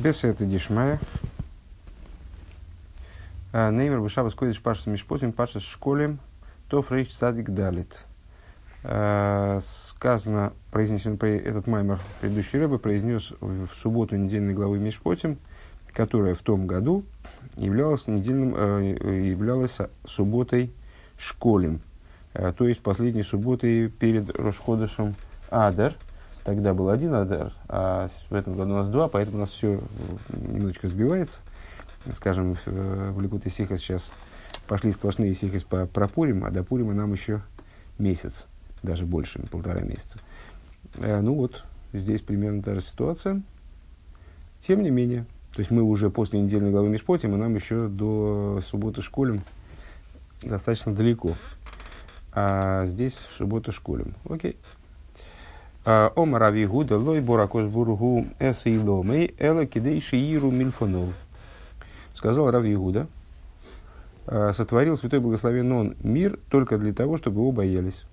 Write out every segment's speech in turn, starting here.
Бесета дишмая. Неймер Бешаба Скойдиш Паша Мишпотим Паша Школем Тоф Рейч Садик Далит. Сказано, произнесен этот маймер предыдущий рыбы произнес в субботу недельной главы Мишпотим, которая в том году являлась, недельным, являлась субботой Школем, то есть последней субботой перед Рошходышем Адер – Тогда был один Адар, а в этом году у нас два, поэтому у нас все немножечко сбивается. Скажем, в, Ликуте Сиха сейчас пошли сплошные Сихас по, про Пурим, а до Пурима нам еще месяц, даже больше, полтора месяца. Э, ну вот, здесь примерно та же ситуация. Тем не менее, то есть мы уже после недельной главы Мишпотим, и нам еще до субботы школем достаточно далеко. А здесь в субботу школем. Окей. Ома Рави Гуда, лой боракош бургу эсейломей, эла кидейши иру мильфонов. Сказал Рави Гуда, сотворил Святой Благословен Он мир только для того, чтобы его боялись.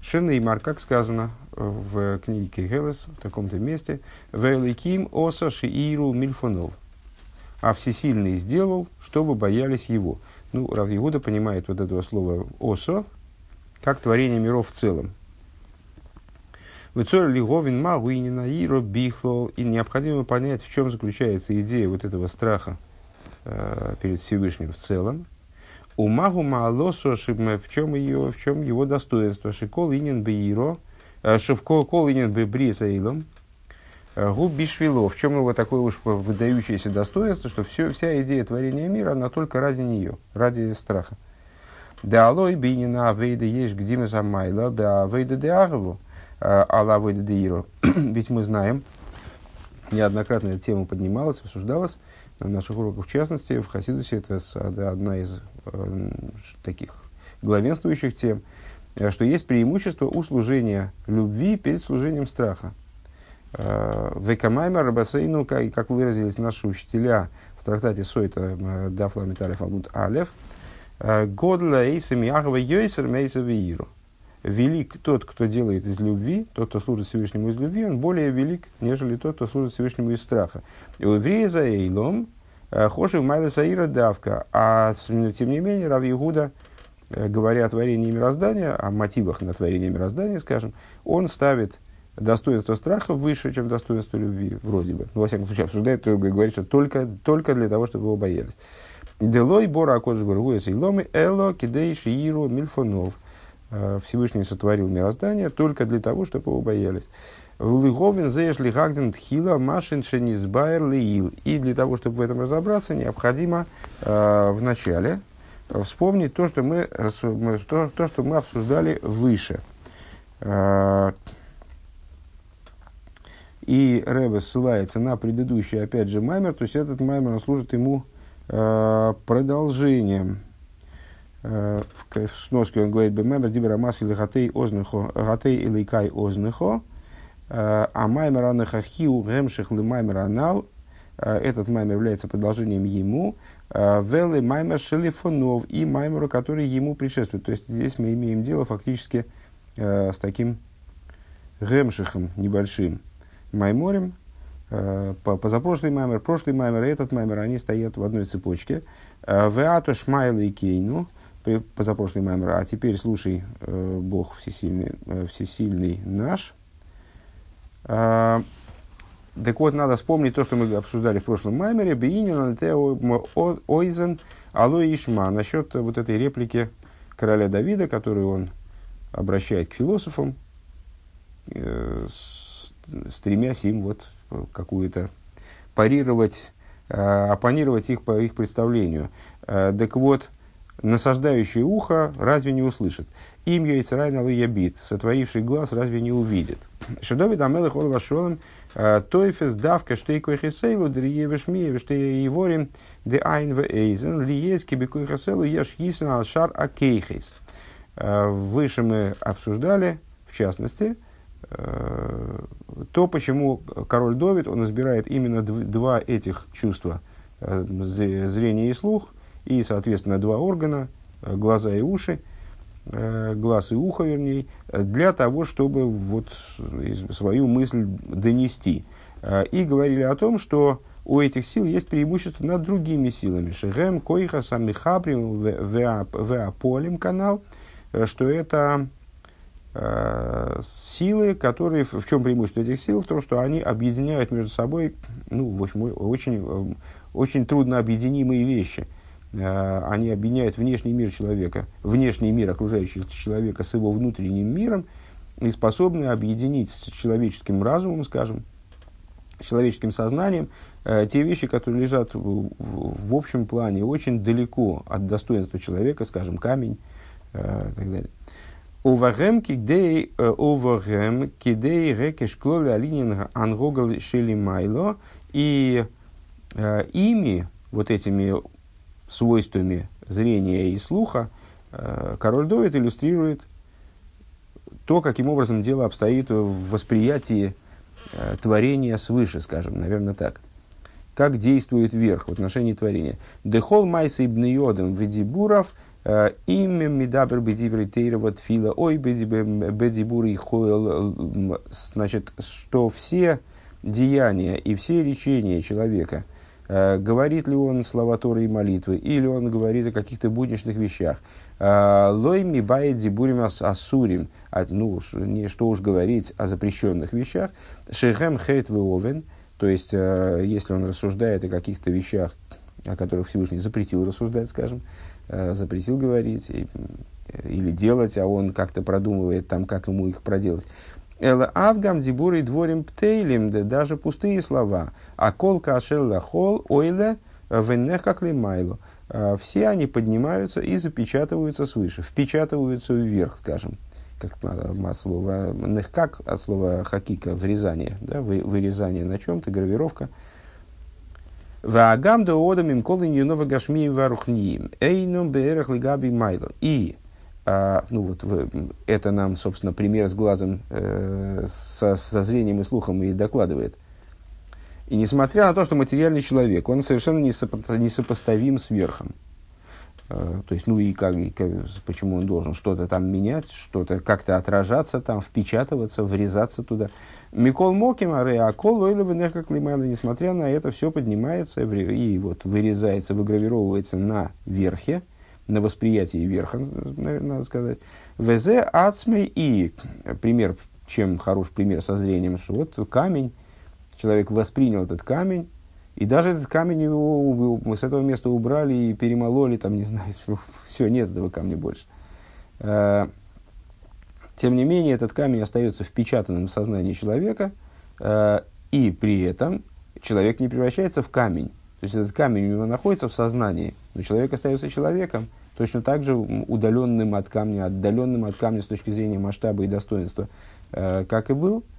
Шевна и Мар, как сказано в книге Кейхелес, в таком-то месте, «Великим оса шииру мильфонов». А всесильный сделал, чтобы боялись его. Ну, Рав Иуда понимает вот этого слова «осо» как творение миров в целом. Вецор Лиговин Мауинина и Робихлол. И необходимо понять, в чем заключается идея вот этого страха э, перед Всевышним в целом. У Магу Маалосу в чем, ее, в чем его достоинство. Шикол инин бейро, э, шевкол инин бебрисаилом. Э, Губ Бишвило, в чем его такое уж выдающееся достоинство, что все, вся идея творения мира, она только ради нее, ради страха. Да алой бинина авейда есть гдима самайла, да авейда де агаву. Аллавы Деиро. Ведь мы знаем, неоднократно эта тема поднималась, обсуждалась на наших уроках, в частности, в Хасидусе это одна из э, таких главенствующих тем, э, что есть преимущество у служения любви перед служением страха. Э, Векамаймер Рабасейну, как выразились наши учителя в трактате Сойта Дафла Металев Абут Алев, Годла Эйсами Ахва Йойсер Мейса Вииру велик тот, кто делает из любви, тот, кто служит Всевышнему из любви, он более велик, нежели тот, кто служит Всевышнему из страха. И у еврея за Эйлом, э, Хоши Майла Саира давка, а тем не менее Рав Игуда, э, говоря о творении мироздания, о мотивах на творение мироздания, скажем, он ставит достоинство страха выше, чем достоинство любви, вроде бы. Ну, во всяком случае, обсуждает, то говорит, что только, только для того, чтобы его боялись. Делой бора акоджи бургуя сейломы эло кидей шииру мильфонов – Всевышний сотворил мироздание только для того, чтобы его боялись. Лыговин зешли гагден тхила машин шенизбайр леил. И для того, чтобы в этом разобраться, необходимо э, в начале вспомнить то, что мы, то, то, что мы обсуждали выше. Э, и Рэбе ссылается на предыдущий, опять же, маймер, то есть этот маймер служит ему э, продолжением Э, в сноске он говорит, «Бемемер дибера мас или гатей ознехо, гатей или кай ознехо, э, а маймер анеха хиу гемших ли маймер анал, э, этот маймер является продолжением ему, велы маймер шелифонов и маймеру, который ему предшествует. То есть здесь мы имеем дело фактически с таким гемшихом небольшим майморем, позапрошлый маймер, прошлый маймер и этот маймер, они стоят в одной цепочке. Веато шмайла и кейну – позапрошлый маймер, а теперь слушай, э, Бог всесильный, э, всесильный наш. А, так вот, надо вспомнить то, что мы обсуждали в прошлом маймере. Бейнин, Ойзен, Алло Ишма. Насчет вот этой реплики короля Давида, которую он обращает к философам, э, стремясь им вот какую-то парировать, э, оппонировать их по их представлению. Э, так вот, насаждающий ухо разве не услышит? Им яйцерай на ябит, сотворивший глаз разве не увидит? Шедови дамелы холова шолем, э, тойфес давка штейкой хесейлу, дриевеш миевеш, те иворим, де айн в эйзен, лиески бекой хеселу, еш хисен шар акейхис. Э, выше мы обсуждали, в частности, э, то, почему король Довид, он избирает именно два этих чувства, зрение и слух – и, соответственно, два органа, э, глаза и уши, э, глаз и ухо, вернее, для того, чтобы вот свою мысль донести. Э, и говорили о том, что у этих сил есть преимущество над другими силами. Шехем, Койха, Самихабрим, Веаполим канал, что это силы, которые, в чем преимущество этих сил? В том, что они объединяют между собой, ну, в общем, очень, очень трудно объединимые вещи. Э, они объединяют внешний мир человека, внешний мир окружающего человека с его внутренним миром и способны объединить с человеческим разумом, скажем, человеческим сознанием, э, те вещи, которые лежат в, в, общем плане очень далеко от достоинства человека, скажем, камень э, и так далее. Увагем кидей увагем кидей рекеш клоли алинин ангогал шели майло и ими вот этими свойствами зрения и слуха э, король Довид иллюстрирует то, каким образом дело обстоит в восприятии э, творения свыше, скажем, наверное, так. Как действует верх в отношении творения. Дехол майса ибн йодом ведибуров э, имя медабр бедибри тейрова тфила ой бедибур хойл значит, что все деяния и все речения человека, говорит ли он слова Торы и молитвы, или он говорит о каких-то будничных вещах, Лой ми бает дибурим асурим. Ну, не, что уж говорить о запрещенных вещах. Шехем хейт овен. То есть, э, если он рассуждает о каких-то вещах, о которых Всевышний запретил рассуждать, скажем, э, запретил говорить или делать, а он как-то продумывает там, как ему их проделать. Эла авгам дибурой дворим птейлем, да даже пустые слова. А кол кашел хол ойле венех как майло. А, все они поднимаются и запечатываются свыше, впечатываются вверх, скажем, как от слова нехкак, от слова хакика, врезание, да, вырезание на чем-то, гравировка. Ваагам да одам им колы ньюнова гашми варухниим, эйном беэрах лигаби майло. И а, ну вот это нам, собственно, пример с глазом, э, со, со зрением и слухом и докладывает – и несмотря на то, что материальный человек, он совершенно несопоставим с верхом. Э, то есть, ну и, как, и как, почему он должен что-то там менять, что-то как-то отражаться там, впечатываться, врезаться туда. Микол Моким, Ареакол, Ойлова, как несмотря на это, все поднимается и вот вырезается, выгравировывается на верхе, на восприятии верха, надо сказать. ВЗ Ацмей и пример, чем хороший пример со зрением, что вот камень, человек воспринял этот камень, и даже этот камень его, мы с этого места убрали и перемололи, там, не знаю, все, нет этого камня больше. Э, тем не менее, этот камень остается впечатанным в сознании человека, э, и при этом человек не превращается в камень. То есть этот камень у него находится в сознании, но человек остается человеком, точно так же удаленным от камня, отдаленным от камня с точки зрения масштаба и достоинства, э, как и был –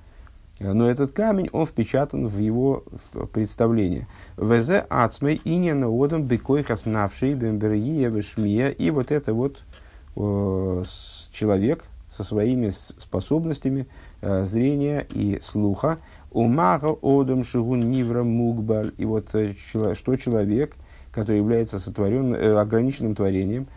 но этот камень, он впечатан в его представление. Везе ацмей иньяна одам бекойхас навший бемберие вешмия. И вот это вот э, человек со своими способностями э, зрения и слуха. Умага одам шигун нивра мугбаль. И вот что человек, который является сотворенным, э, ограниченным творением,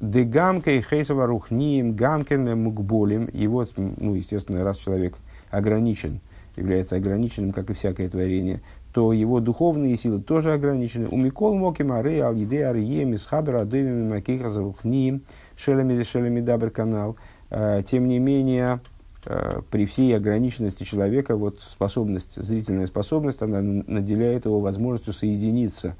Дегамкой хейсова рухнием, гамкен мукболем. И вот, ну, естественно, раз человек ограничен, является ограниченным, как и всякое творение, то его духовные силы тоже ограничены. У Микол Моким Ары Алиде Арие Мисхабер Адоими Макиха Зарухни Шелами Шелами Дабр канал. А, тем не менее, а, при всей ограниченности человека, вот способность, зрительная способность, она наделяет его возможностью соединиться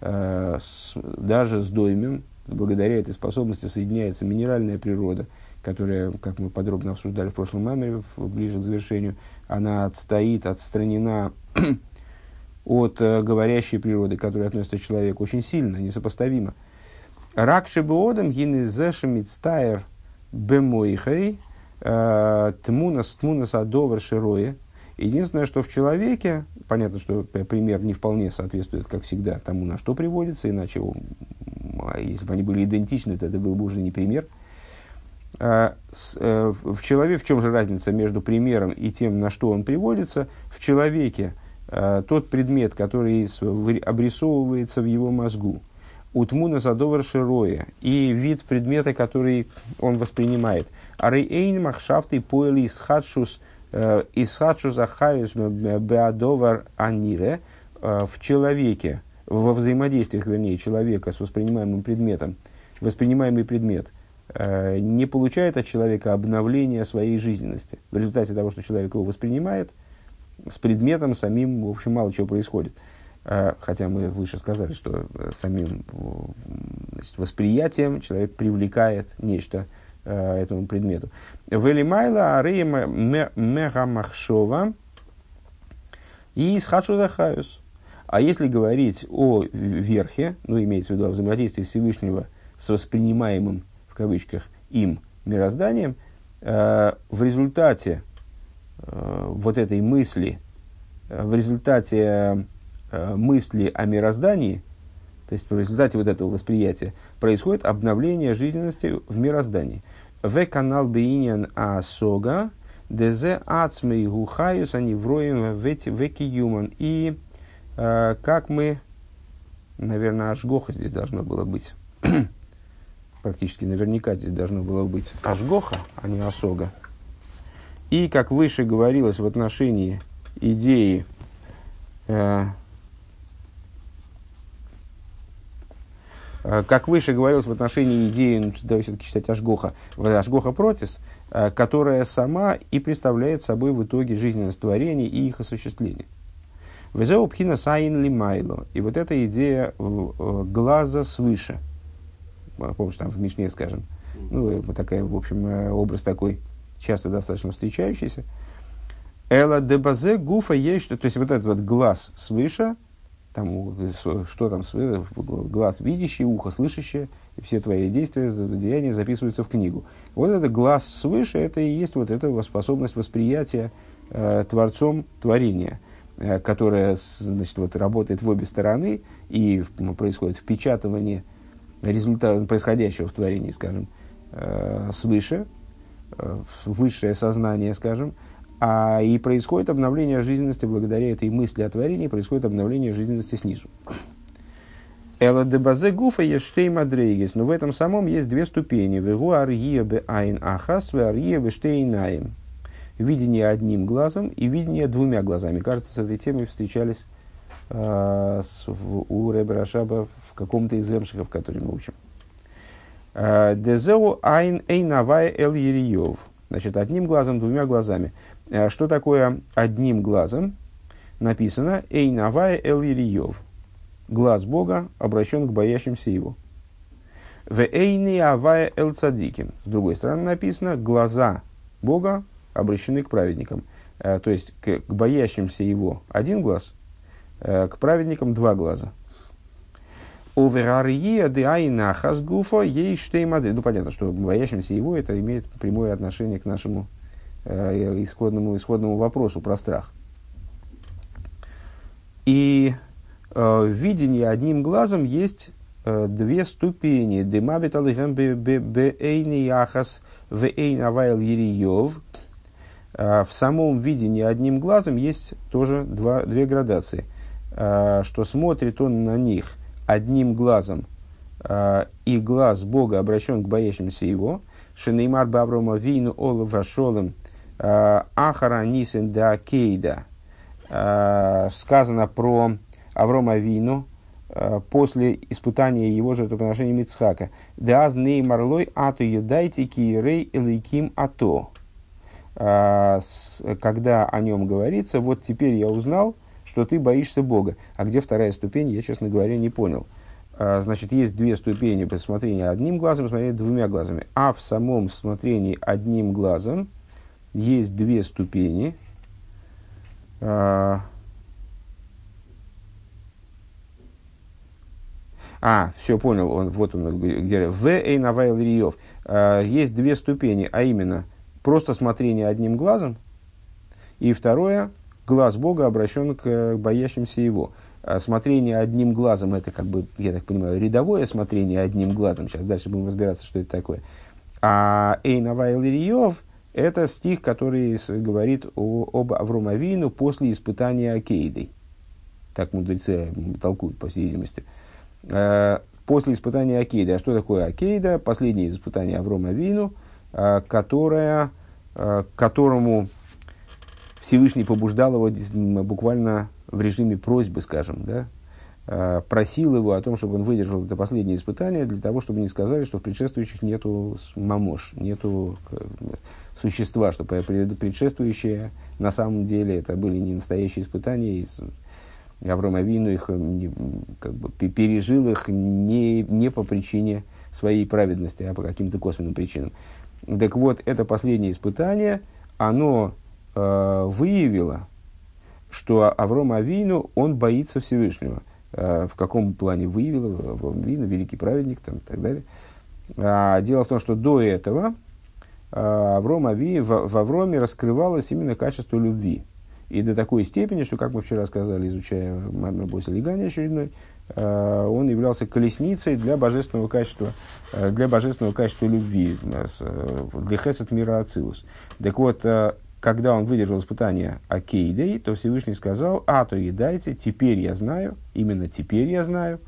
с, даже с доймем. Благодаря этой способности соединяется минеральная природа, которая, как мы подробно обсуждали в прошлом маме, ближе к завершению, она отстоит, отстранена от э, говорящей природы, которая относится к человеку, очень сильно, несопоставимо. Ракши боодам гинезешемицтайр бемойхей э, тмунас тмунас адовар широе. Единственное, что в человеке, понятно, что пример не вполне соответствует, как всегда, тому, на что приводится, иначе, если бы они были идентичны, то это был бы уже не пример – а, э, в человеке, в чем же разница между примером и тем, на что он приводится? В человеке а, тот предмет, который обрисовывается в его мозгу, утмуна задовар широя, и вид предмета, который он воспринимает. Арейн махшафты поэли схадшус Исхачу захаюс беадовар анире в человеке, во взаимодействиях, вернее, человека с воспринимаемым предметом, воспринимаемый предмет не получает от человека обновления своей жизненности. В результате того, что человек его воспринимает, с предметом самим, в общем, мало чего происходит. Хотя мы выше сказали, что самим значит, восприятием человек привлекает нечто э, этому предмету. Велимайла арея мегамахшова и схачу захаюс. А если говорить о верхе, ну, имеется в виду о взаимодействии Всевышнего с воспринимаемым, в кавычках, им мирозданием, э, в результате э, вот этой мысли, э, в результате э, мысли о мироздании, то есть в результате вот этого восприятия происходит обновление жизненности в мироздании. В канал Бейнян Асога, Дезе Ацмей Гухаюс, они вроем веки юман. И э, как мы, наверное, Ашгоха здесь должно было быть. Практически наверняка здесь должно было быть Ашгоха, а не Асога. И, как выше говорилось в отношении идеи э, как выше говорилось в отношении идеи, ну, давай все-таки считать Ашгоха, Ашгоха Протис, э, которая сама и представляет собой в итоге жизненность творений и их осуществление. Везеу пхина саин лимайло. И вот эта идея э, глаза свыше. Помнишь, там в Мишне, скажем, ну, такая, в общем, образ такой, часто достаточно встречающийся. Эла дебазе гуфа есть, то есть вот этот вот глаз свыше, там, что там, глаз видящий, ухо слышащее, и все твои действия, деяния записываются в книгу. Вот это глаз свыше, это и есть вот эта способность восприятия э, Творцом творения, э, которая значит, вот, работает в обе стороны, и ну, происходит впечатывание результата происходящего в творении, скажем, э, свыше, э, высшее сознание, скажем, а и происходит обновление жизненности благодаря этой мысли о творении, происходит обновление жизненности снизу. Эла де базе гуфа ештей мадрейгис. Но в этом самом есть две ступени. Вегу арье бе айн ахас, ве арье штейнаем. Видение одним глазом и видение двумя глазами. Кажется, с этой темой встречались в, у Рэбе Рашаба в каком-то из эмшиков, который мы учим. «Э, Дезеу айн эйнавай эл ериев. Значит, одним глазом, двумя глазами. Э, что такое одним глазом? Написано «Эйнавая эл Ириев». Глаз Бога обращен к боящимся его. В эйни авая эл цадиким. С другой стороны написано «Глаза Бога обращены к праведникам». Э, то есть к, к боящимся его один глаз, э, к праведникам два глаза. Оверария де айна хазгуфа ей Ну, понятно, что боящимся его это имеет прямое отношение к нашему э, исходному, исходному вопросу про страх. И э, в видении одним глазом есть э, две ступени. Демабит алихем бейни яхас вейн авайл ериев. В самом видении одним глазом есть тоже два, две градации. Что смотрит он на них одним глазом, и глаз Бога обращен к боящимся его. Шенеймар Баврома Вину Э, Ахара Нисен да Кейда. Э, сказано про Аврома Вину э, после испытания его жертвоприношения Мицхака. Даз ней марлой ату едайте киерей элейким ато. Когда о нем говорится, вот теперь я узнал, что ты боишься Бога. А где вторая ступень, я, честно говоря, не понял. Значит, есть две ступени при одним глазом и двумя глазами. А в самом смотрении одним глазом есть две ступени. А, а все, понял, он, вот он, где В. Эйнавайл Риев. А, есть две ступени, а именно просто смотрение одним глазом, и второе, глаз Бога обращен к боящимся его. А смотрение одним глазом, это как бы, я так понимаю, рядовое смотрение одним глазом. Сейчас дальше будем разбираться, что это такое. А Эйнавайл Риев – это стих, который говорит о, об Авромавину после испытания Акейдой. Так мудрецы толкуют, по всей видимости. Э, после испытания Акейда. А что такое Акейда? Последнее испытание Аврома Вину, э, которое, э, которому Всевышний побуждал его буквально в режиме просьбы, скажем, да, Э, просил его о том, чтобы он выдержал это последнее испытание, для того, чтобы не сказали, что в предшествующих нету мамош, нету существа, что предшествующие на самом деле это были не настоящие испытания, и Авраам Авину их как бы, пережил их не, не по причине своей праведности, а по каким-то косвенным причинам. Так вот, это последнее испытание, оно э, выявило, что Авраам Авину, он боится Всевышнего – Э, в каком плане выявил Авраам великий праведник там, и так далее. А, дело в том, что до этого э, Авром Ави, в, в Авроме раскрывалось именно качество любви. И до такой степени, что, как мы вчера сказали, изучая Мамер Легани очередной, э, он являлся колесницей для божественного качества, для божественного качества любви, для хесед мира Ацилус. Так вот, когда он выдержал испытание Акейдей, то Всевышний сказал, а то едайте, теперь я знаю, именно теперь я знаю,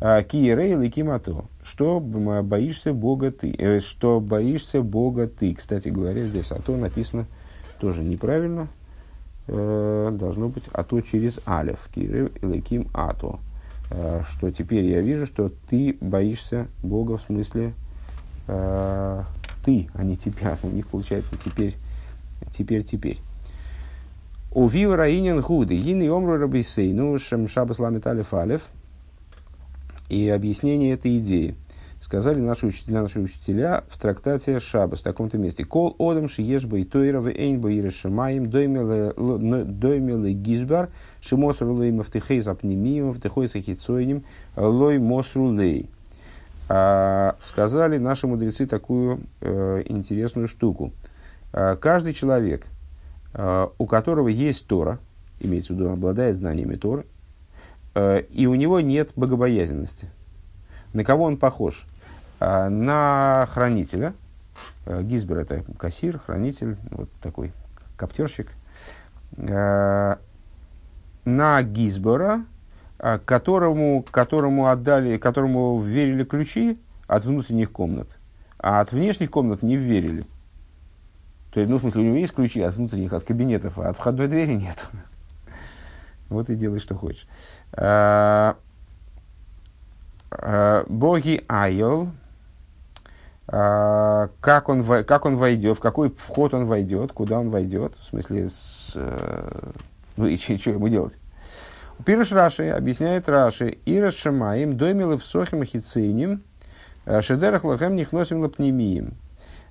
а, Киерей Ликимато, что боишься Бога ты, э, что боишься Бога ты. Кстати говоря, здесь а написано тоже неправильно, э, должно быть а через Алев, Киерей Ликим Ато, э, что теперь я вижу, что ты боишься Бога в смысле ты, а не тебя. У них получается теперь теперь, теперь. У Вива Гуды, Гин и Омру Рабисейну, Шем Шабас Ламит Алиф. И объяснение этой идеи. Сказали наши учителя, наши учителя в трактате Шабас в таком-то месте. Кол одам шиеш байтойра в эйн баире шамаем доймеле гизбар шимосру лей мафтехей запнемием мафтехой сахицойним лой мосру лей. А, сказали наши мудрецы такую э, интересную штуку – каждый человек, э, у которого есть Тора, имеется в виду, обладает знаниями Торы, э, и у него нет богобоязненности. На кого он похож? На хранителя. Гизбер – это кассир, хранитель, вот такой коптерщик. На Гизбора, которому, которому отдали, которому верили ключи от внутренних комнат, а от внешних комнат не верили – ну, в смысле, у него есть ключи от внутренних, от кабинетов, а от входной двери нет. Вот и делай, что хочешь. А, а, боги Айол, а, как он, как он войдет, в какой вход он войдет, куда он войдет, в смысле, с, э, ну и что ему делать? Пируш Раши объясняет Раши, Ира Шамаим, Доймилы в Сохим Хициним, Шедерах Лахем Нихносим Лапнемием.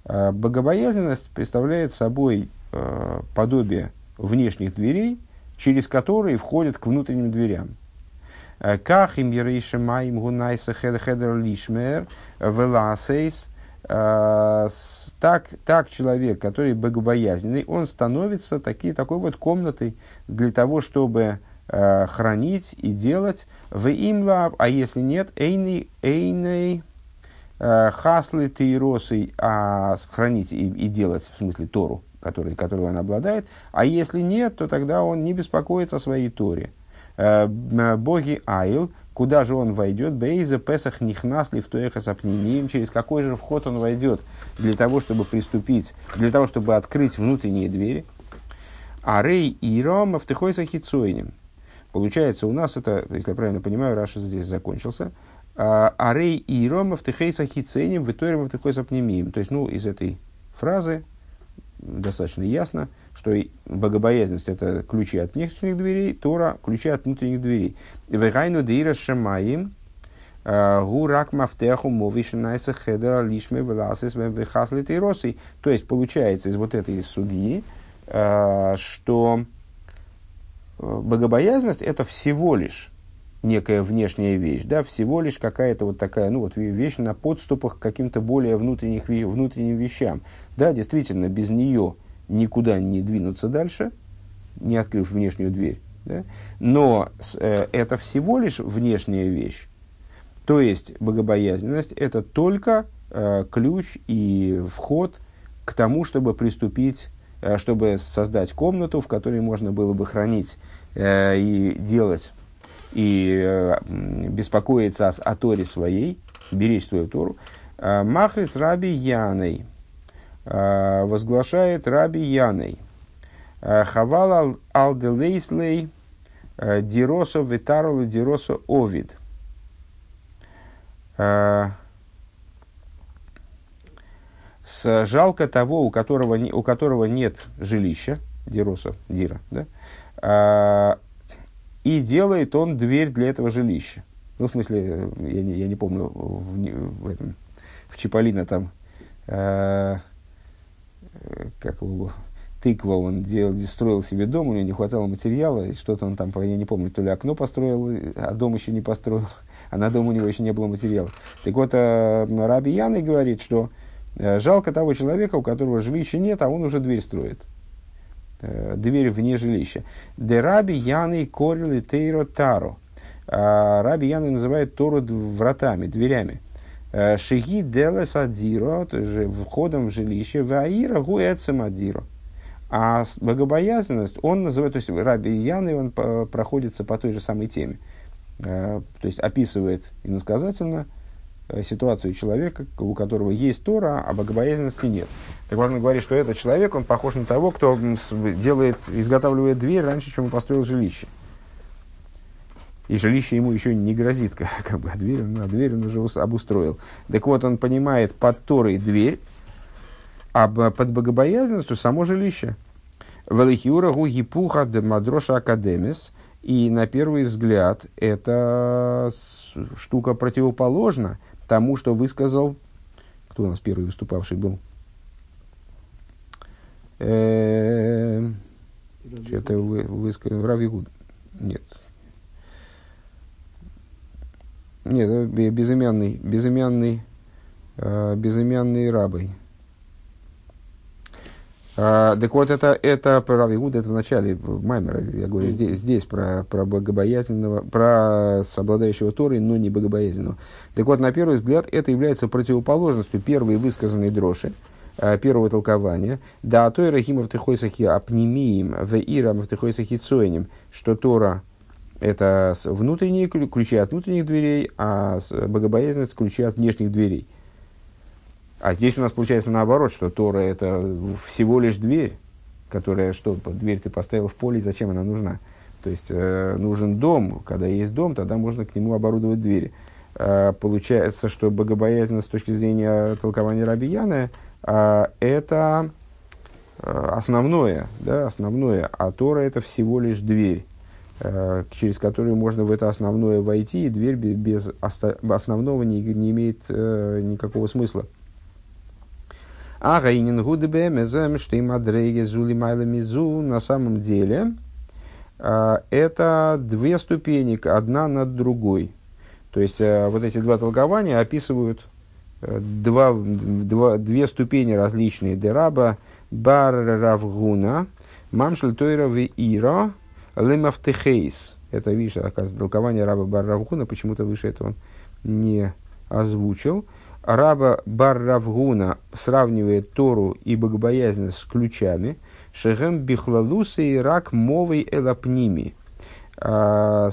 А, богобоязненность представляет собой э, подобие внешних дверей, через которые входят к внутренним дверям. Э, Как им ерейшемаим гунайса хедер лишмер веласейс э, так, так человек, который богобоязненный, он становится таки, такой вот комнатой для того, чтобы э, хранить и делать в имла, а если нет, эйный, эйный, Э, хаслы тейросы, а хранить и, и делать, в смысле Тору, который, которую он обладает. А если нет, то тогда он не беспокоится о своей Торе. Э, боги Айл, куда же он войдет? Бейза Песах Нихнасли в Тоеха Апнимием, через какой же вход он войдет для того, чтобы приступить, для того, чтобы открыть внутренние двери. А Рей и Ром в Техойса Хицойнем. Получается, у нас это, если я правильно понимаю, Раша здесь закончился – Арей и Рома в Техейса Хиценим, в Иторим в Техойса Пнемием. То есть, ну, из этой фразы достаточно ясно, что богобоязненность – это ключи от внешних дверей, Тора – ключи от внутренних дверей. Вегайну деира шамаим, а, гурак мафтеху мовишинайса хедера лишме веласис вехаслит и росы. То есть, получается из вот этой судьи, а, что э, богобоязненность – это всего лишь некая внешняя вещь, да, всего лишь какая-то вот такая, ну, вот вещь на подступах к каким-то более внутренних, внутренним вещам. Да, действительно, без нее никуда не двинуться дальше, не открыв внешнюю дверь. Да? Но э, это всего лишь внешняя вещь. То есть богобоязненность это только э, ключ и вход к тому, чтобы приступить, э, чтобы создать комнату, в которой можно было бы хранить э, и делать и э, беспокоиться о, о Торе своей, беречь свою Тору, э, Махрис Раби Яной э, возглашает Раби Яной. Хавал алделейслей диросо витарол диросо овид. С жалко того, у которого, у которого нет жилища, дироса, дира, да, и делает он дверь для этого жилища. Ну, в смысле, я не, я не помню, в, в этом, в Чиполлино там, э, как его, тыква, он делал, строил себе дом, у него не хватало материала, что-то он там, я не помню, то ли окно построил, а дом еще не построил, а на дом у него еще не было материала. Так вот, э, Раби Яный говорит, что э, жалко того человека, у которого жилища нет, а он уже дверь строит. Э, дверь вне жилища. Де Раби Яный корил и тейро таро. А Раби Яный называет Тору вратами, дверями. Э, Шиги делес адиро, то есть входом в жилище, ваира гуэцем адиро. А богобоязненность он называет, то есть Раби Яны он проходится по той же самой теме. Э, то есть описывает иносказательно ситуацию человека, у которого есть Тора, а богобоязненности нет. Так вот, он говорит, что этот человек, он похож на того, кто делает, изготавливает дверь раньше, чем он построил жилище. И жилище ему еще не грозит, как, как бы, а дверь, а дверь он уже обустроил. Так вот, он понимает под Торой дверь, а под богобоязненностью само жилище. Велихиура гу гипуха де мадроша академис. И на первый взгляд эта штука противоположна тому, что высказал, кто у нас первый выступавший был? Что-то вы, высказал, Равигуд. Нет. Нет, э, безымянный, безымянный, э, безымянный рабой. А, так вот, это, это про Равигуда, это в начале Маймера, я говорю, здесь, здесь про, про богобоязненного, про обладающего Торой, но не богобоязненного. Так вот, на первый взгляд, это является противоположностью первой высказанной дроши, а, первого толкования, да, а то и Рахимов Тихойсахи апнемием, в Ирам Тихойсахи Цойнем, что Тора это внутренние ключи от внутренних дверей, а богобоязненность ключи от внешних дверей. А здесь у нас получается наоборот, что Тора это всего лишь дверь, которая что, дверь ты поставил в поле, зачем она нужна? То есть э, нужен дом, когда есть дом, тогда можно к нему оборудовать двери. Э, получается, что богобоязненность с точки зрения толкования Рабияна э, это э, основное, да, основное, а Тора это всего лишь дверь э, через которую можно в это основное войти, и дверь без, основного не, не имеет э, никакого смысла. А гайнин гудбе мезем, что им адрейге зули мизу, на самом деле, а, это две ступени, одна над другой. То есть, а, вот эти два толкования описывают э, два, два, две ступени различные. Дераба бар равгуна, мамшль тойра ви ира, лемафтехейс. Это, видишь, оказывается, толкование раба бар равгуна, почему-то выше этого он не озвучил. Раба Бар Равгуна сравнивает Тору и богобоязненность с ключами, Шехем Бихлалуса и Рак Мовой Элапними, а,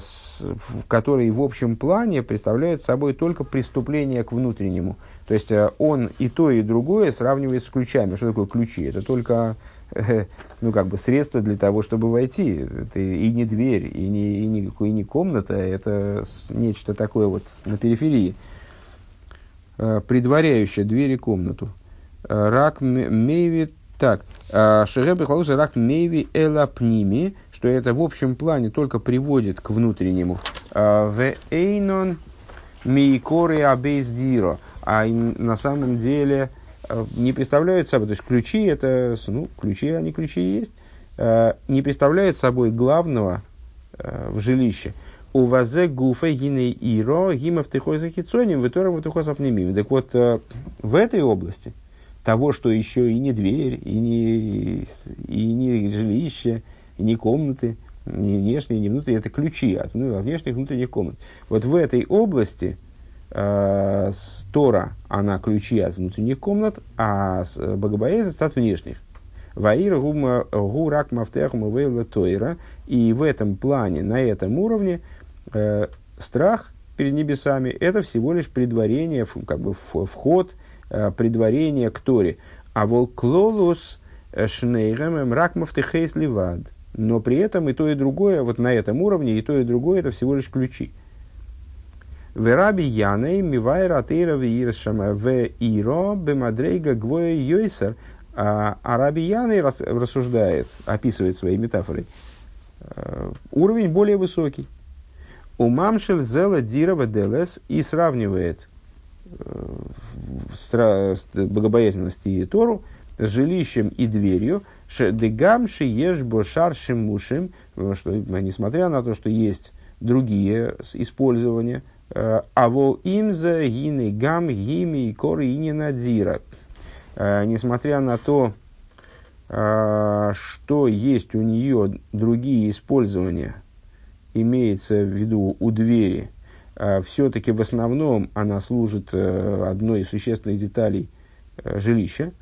которые в общем плане представляют собой только преступление к внутреннему. То есть а, он и то, и другое сравнивает с ключами. Что такое ключи? Это только ну, как бы средство для того, чтобы войти. Это и не дверь, и не, и не, и не комната, это нечто такое вот на периферии. Э, предваряющая дверь и комнату. Э, рак мейви, так, э, Шеге Бехлалуса рак мейви элапними, что это в общем плане только приводит к внутреннему. В эйнон мейкоры абейсдиро, а на самом деле не представляют собой, то есть ключи это, ну, ключи, они ключи есть, не представляют собой главного в жилище – у вазе гуфа гине иро гимов тихой захицоним, в котором тихой сапнемим. Так вот, э, в этой области того, что еще и не дверь, и не, и не жилище, и не комнаты, не внешние, не внутренние, это ключи от ну, внешних внутренних комнат. Вот в этой области э, Тора, она ключи от внутренних комнат, а богобоязненность от внешних. Ваир гурак мафтехум тойра. И в этом плане, на этом уровне, э, страх перед небесами – это всего лишь предварение, как бы вход, э, предварение к Торе. А волклолус Шнейгем ракмов техейс ливад. Но при этом и то, и другое, вот на этом уровне, и то, и другое, это всего лишь ключи. Вераби Яней мивай ратейра в иро бемадрейга гвоя йойсер. А, а Раби Яней рассуждает, описывает своей метафорой, э, уровень более высокий. У мамшель зела дирова делес и сравнивает э, богобоязненность и Тору с жилищем и дверью, дегам еш бошар шимушим, что несмотря на то, что есть другие использования, э, а вол имза гины гам гими и коры и надзира. Э, несмотря на то, что есть у нее другие использования – имеется в виду у двери, а все-таки в основном она служит э, одной из существенных деталей э, жилища.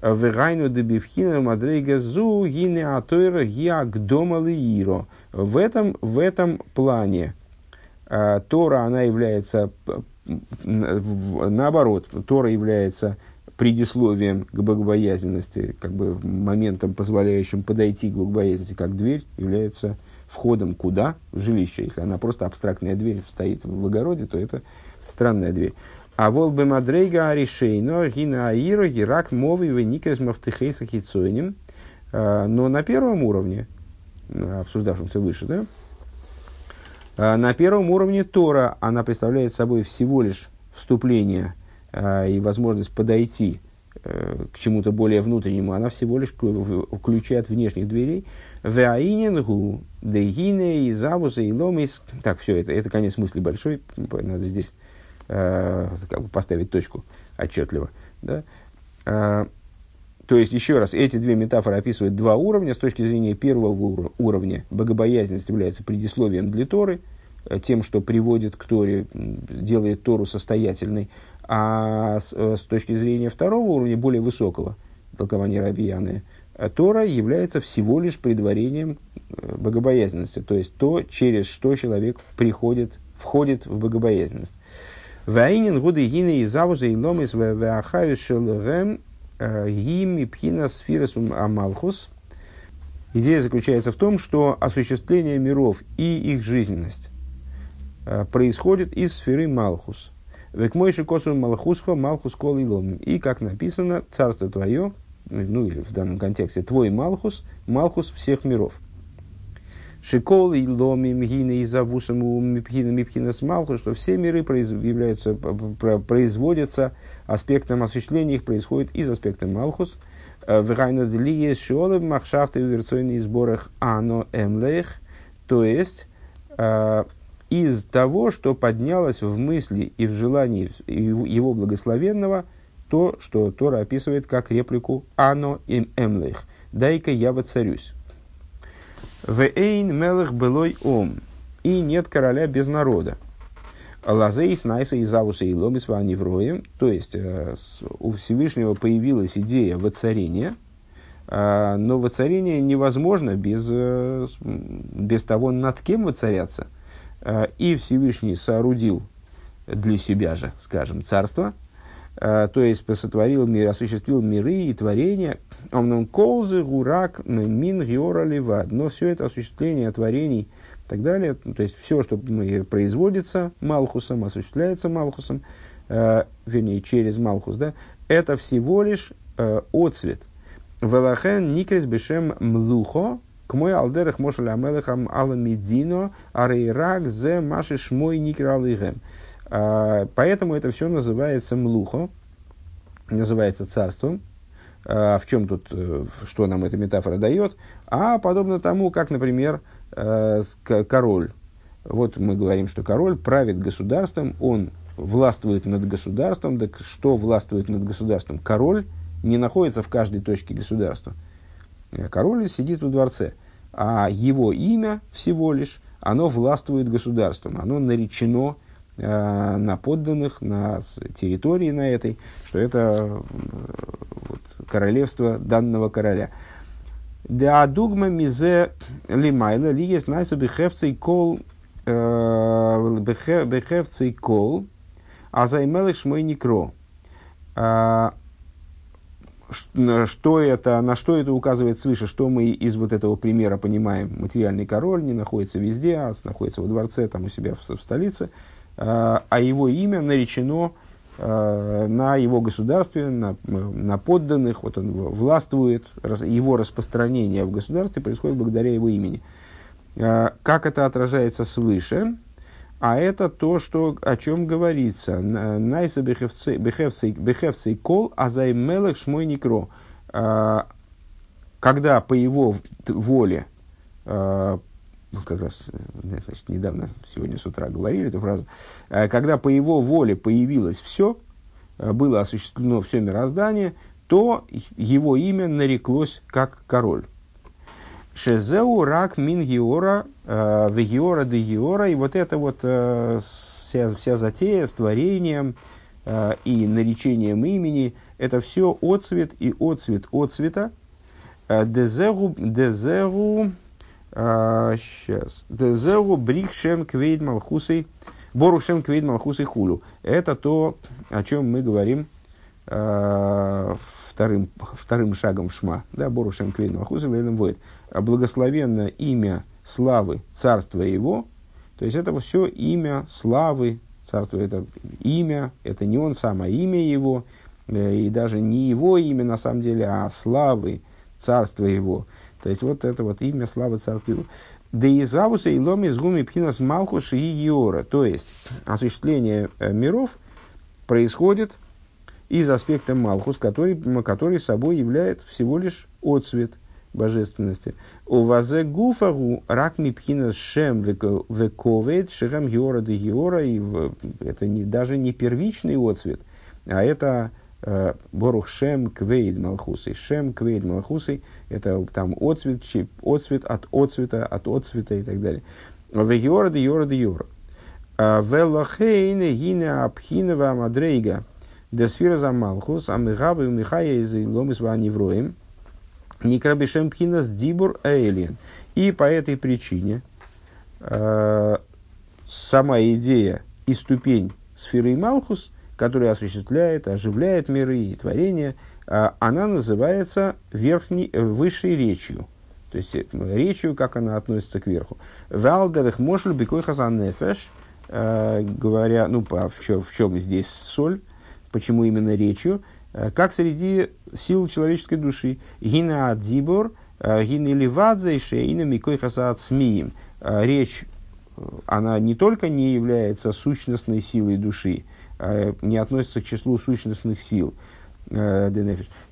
Вегайну дебивхина мадрейга зу гине атойра гиагдома лииро. В этом, в этом плане э, Тора, она является, наоборот, Тора является предисловием к богобоязненности, как бы моментом, позволяющим подойти к богобоязненности, как дверь, является входом куда? В жилище. Если она просто абстрактная дверь стоит в огороде, то это странная дверь. А вол бы мадрейга аришейно гина аира гирак мови веникрес мафтехейса хитсойним. А, но на первом уровне, обсуждавшемся выше, да, а, на первом уровне Тора она представляет собой всего лишь вступление а, и возможность подойти к чему-то более внутреннему, она всего лишь включает внешних дверей. Веаинингу, дегине, и завуса, и ломис. Так, все, это, это конец мысли большой. Надо здесь э, как бы поставить точку отчетливо. Да? Э, то есть, еще раз, эти две метафоры описывают два уровня. С точки зрения первого уровня, богобоязненность является предисловием для Торы, э, тем, что приводит к Торе, делает Тору состоятельной. А с, э, с точки зрения второго уровня, более высокого, толкования Рабияны, а Тора является всего лишь предварением э, богобоязненности, то есть то, через что человек приходит, входит в богобоязненность. Ваинин гуды гины и завуза и ломис шелгем э, гими амалхус. Идея заключается в том, что осуществление миров и их жизненность э, происходит из сферы Малхус. Век мой шикосу Малхусхо Малхус кол и лом. И, как написано, царство твое, ну или в данном контексте, твой Малхус, Малхус всех миров. Шикол и ломи мгина и завусаму мипхина мипхина с Малхус, что все миры являются, производятся, аспектом осуществления их происходит из аспекта Малхус. Э, Врайну длие шиолы махшафты в сборах ано эмлех, то есть э, из того, что поднялось в мысли и в желании его благословенного – то, что Тора описывает как реплику «Ано им эмлех» – «Дай-ка я воцарюсь». «Вэйн мелых былой ом» – «И нет короля без народа». Лазей, Снайса и Завуса и Ломис вроем, то есть э, у Всевышнего появилась идея воцарения, э, но воцарение невозможно без, э, без того, над кем воцаряться. И Всевышний соорудил для себя же, скажем, царство – Э, то есть сотворил мир, осуществил миры и творения. Он колзы, гурак, мин, геора, ливад. Но все это осуществление творений и так далее, то есть все, что производится Малхусом, осуществляется Малхусом, э, вернее, через Малхус, да, это всего лишь э, отцвет. Велахен никрес бешем млухо, к мой алдерах мошаля амелехам аламидино, арейрак зе маши шмой никралыгем. А, поэтому это все называется млухо, называется царством. А, в чем тут, э, что нам эта метафора дает? А подобно тому, как, например, э, король. Вот мы говорим, что король правит государством, он властвует над государством. Так что властвует над государством? Король не находится в каждой точке государства. Король сидит в дворце, а его имя всего лишь, оно властвует государством, оно наречено Э, на подданных, на территории на этой, что это вот, королевство данного короля. Да дугма мизе лимайла ли есть найсу бехевцей кол э, бехевцей кол а займелых шмой некро. Что это, на что это указывает свыше, что мы из вот этого примера понимаем. Материальный король не находится везде, а находится во дворце, там у себя в, в столице, а, а его имя наречено а, на его государстве, на, на подданных, вот он властвует, его распространение в государстве происходит благодаря его имени. А, как это отражается свыше? А это то, что, о чем говорится. Найса бехевцей кол, а займелых шмой некро. А, когда по его воле, а, ну, как раз значит, недавно, сегодня с утра говорили эту фразу, а, когда по его воле появилось все, было осуществлено все мироздание, то его имя нареклось как король. Шезеу рак мин геора, э, в геора де геора. И вот это вот э, вся, вся затея с творением э, и наречением имени, это все отцвет и отцвет отцвета. Дезеру, дезеру, сейчас, дезеру брикшем квейд малхусей, борушем квейд малхусей хулю. Это то, о чем мы говорим вторым, вторым шагом шма, да, борушем квейд малхусей лейном воет благословенно имя славы царства его, то есть это все имя славы царства, это имя, это не он сам, а имя его, э, и даже не его имя на самом деле, а славы царства его. То есть вот это вот имя славы царства его. Да и завуса и ломи с гуми пхинас малхуш и йора. То есть осуществление э, миров происходит из аспекта малхус, который, который собой является всего лишь отцвет – божественности. У вазе гуфару рак мипхина шем вековет шерам геора де геора. И это не, даже не первичный отцвет, а это э, Борух Шем Квейд Малхусой. Шем Квейд Малхусой – это там отцвет, отцвет от отцвета, от отцвета и так далее. Вегиора де Йора де Йора. А Велохейне гине апхина вамадрейга. Десфира за Малхус, амигавы умихая из ломис ваневроем – Никрабишем пхинас дибур эйлин. И по этой причине э, сама идея и ступень сферы Малхус, которая осуществляет, оживляет миры и творения, э, она называется верхней, э, высшей речью. То есть э, речью, как она относится к верху. Валдерах мошель бекой хазан нефеш, э, говоря, ну, в чем, в чем здесь соль, почему именно речью, Э, как среди сил человеческой души. Гина адзибор, э, гина ливадзе и шейна микой хасаат смиим. Э, речь, она не только не является сущностной силой души, не относится к числу сущностных сил.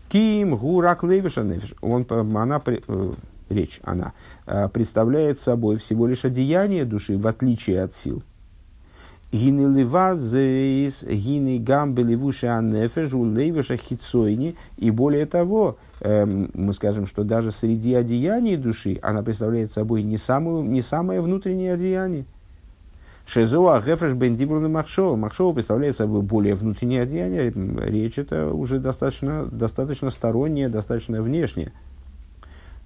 Ким гурак левиша. Он, она, речь, она представляет собой всего лишь одеяние души, в отличие от сил. Гины ливазеис, гины гамбе левуша анефеш, у левуша хитсойни. И более того, эм, мы скажем, что даже среди одеяний души она представляет собой не, самую, не самое внутреннее одеяние. Шезуа гефреш бендибрун махшова. Махшова представляет собой более внутреннее одеяние. Речь это уже достаточно, достаточно стороннее, достаточно внешнее.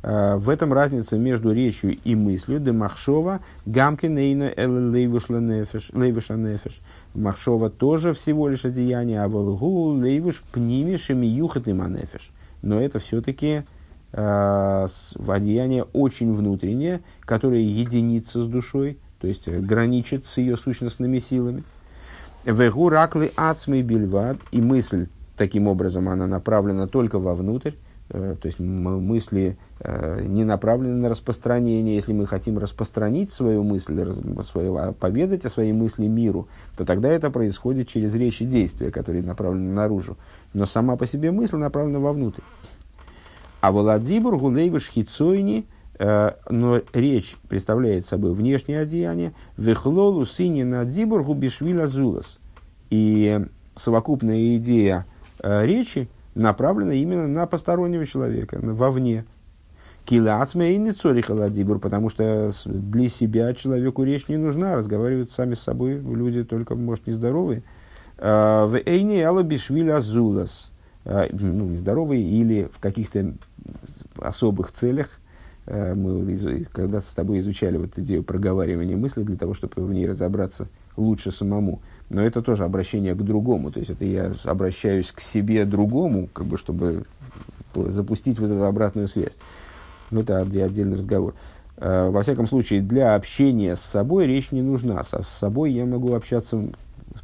Э, в этом разница между речью и мыслью. Демахшова гамкинейна лейвишла нефеш. Махшова тоже всего лишь одеяние, а волгу лейвиш пнимиш и нефеш. Но это все-таки э, одеяние очень внутреннее, которое единится с душой, то есть граничит с ее сущностными силами. Вегу ракли ацмей бильвад. И мысль, таким образом, она направлена только вовнутрь. Э, то есть мысли э, не направлены на распространение. Если мы хотим распространить свою мысль, свою, а поведать о своей мысли миру, то тогда это происходит через речь и действия, которые направлены наружу. Но сама по себе мысль направлена вовнутрь. А Владимир Гулейвиш Хицойни, э, но речь представляет собой внешнее одеяние, Вехлолу сыне на Дибургу Бишвиля Зулас. И совокупная идея речи – направлена именно на постороннего человека, вовне. Килацме и не цорихаладибур, потому что для себя человеку речь не нужна, разговаривают сами с собой люди только, может, нездоровые. А, в эйне алабишвили азулас, а, ну, нездоровые или в каких-то особых целях. А, мы когда-то с тобой изучали вот идею проговаривания мысли для того, чтобы в ней разобраться – лучше самому. Но это тоже обращение к другому. То есть это я обращаюсь к себе другому, как бы, чтобы запустить вот эту обратную связь. Но это отдельный разговор. Э, во всяком случае, для общения с собой речь не нужна. С собой я могу общаться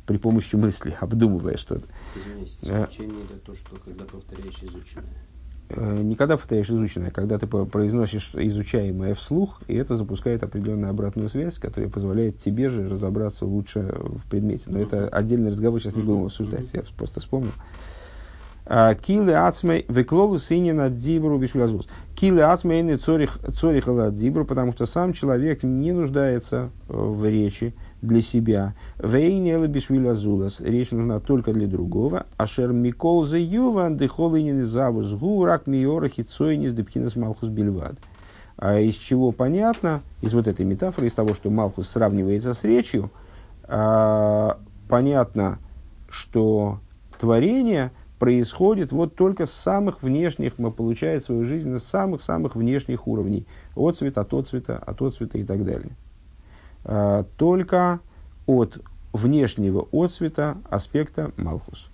при помощи мысли, обдумывая что-то. Извините, исключение это то, что когда повторяешь изученное. Э, не когда повторяешь изученное, а когда ты произносишь изучаемое вслух, и это запускает определенную обратную связь, которая позволяет тебе же разобраться лучше в предмете. Но это отдельный разговор, сейчас не будем обсуждать, я просто вспомнил. А, Килы ацмей веклолу синина дибру бишвилазус. Килы ацмей не цорихала дибру, потому что сам человек не нуждается э, в речи для себя. Вейнела бишвилазулас. Речь нужна только для другого. Ашер микол за юван дехолинин завус гурак миора хитсойнис депхинас малхус бельвад. А из чего понятно, из вот этой метафоры, из того, что Малхус сравнивается с речью, а, понятно, что творение – происходит вот только с самых внешних, мы получаем свою жизнь с самых-самых внешних уровней. От цвета, от цвета, от цвета и так далее. А, только от внешнего отцвета аспекта Малхус.